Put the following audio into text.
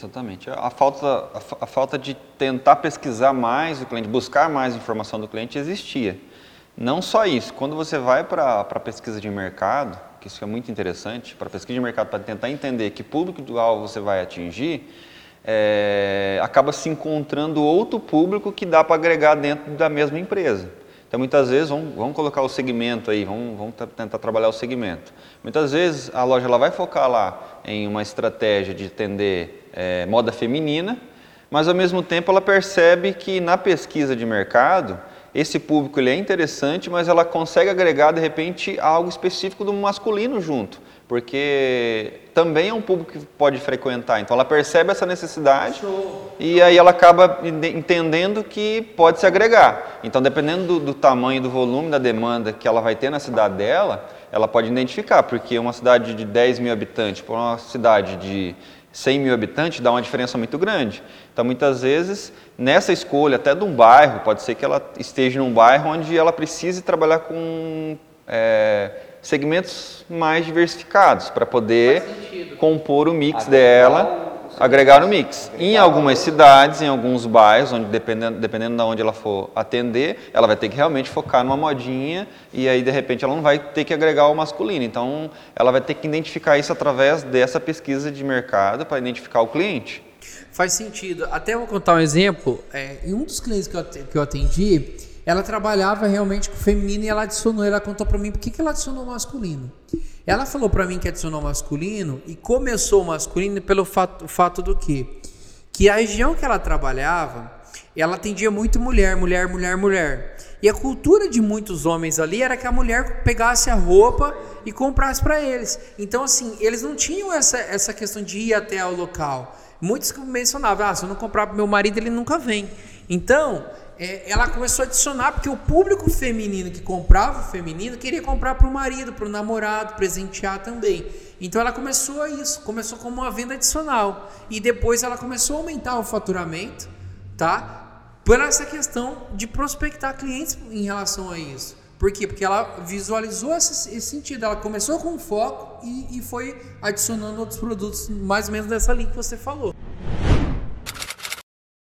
Exatamente. A falta, a, falta de tentar pesquisar mais o cliente, buscar mais informação do cliente existia. Não só isso, quando você vai para a pesquisa de mercado, que isso é muito interessante, para pesquisa de mercado, para tentar entender que público-alvo você vai atingir, é, acaba se encontrando outro público que dá para agregar dentro da mesma empresa. Então, muitas vezes, vamos, vamos colocar o segmento aí, vamos, vamos, tentar trabalhar o segmento. Muitas vezes, a loja ela vai focar lá em uma estratégia de atender é, moda feminina, mas, ao mesmo tempo, ela percebe que na pesquisa de mercado, esse público ele é interessante, mas ela consegue agregar, de repente, algo específico do masculino junto porque também é um público que pode frequentar. Então ela percebe essa necessidade Show. e aí ela acaba entendendo que pode se agregar. Então, dependendo do, do tamanho, do volume da demanda que ela vai ter na cidade dela, ela pode identificar, porque uma cidade de 10 mil habitantes para uma cidade de 100 mil habitantes dá uma diferença muito grande. Então, muitas vezes, nessa escolha até de um bairro, pode ser que ela esteja num bairro onde ela precise trabalhar com. É, segmentos mais diversificados para poder compor o mix agregar dela, o agregar o mix. Agregar em algumas cidades, em alguns bairros, onde dependendo, dependendo de onde ela for atender, ela vai ter que realmente focar numa modinha e aí de repente ela não vai ter que agregar o masculino. Então, ela vai ter que identificar isso através dessa pesquisa de mercado para identificar o cliente. Faz sentido. Até vou contar um exemplo. É, em um dos clientes que eu, que eu atendi, ela trabalhava realmente com o feminino e ela adicionou, ela contou para mim por que, que ela adicionou masculino. Ela falou para mim que adicionou masculino e começou masculino pelo fato, fato do quê? Que a região que ela trabalhava, ela atendia muito mulher, mulher, mulher, mulher. E a cultura de muitos homens ali era que a mulher pegasse a roupa e comprasse para eles. Então, assim, eles não tinham essa, essa questão de ir até o local. Muitos mencionavam, ah, se eu não comprar para meu marido, ele nunca vem. Então, é, ela começou a adicionar, porque o público feminino que comprava o feminino queria comprar para o marido, para o namorado, presentear também. Então ela começou a isso, começou como uma venda adicional. E depois ela começou a aumentar o faturamento, tá? Por essa questão de prospectar clientes em relação a isso. Por quê? Porque ela visualizou esse, esse sentido. Ela começou com foco e, e, foi adicionando outros produtos, mais ou menos dessa linha que você falou.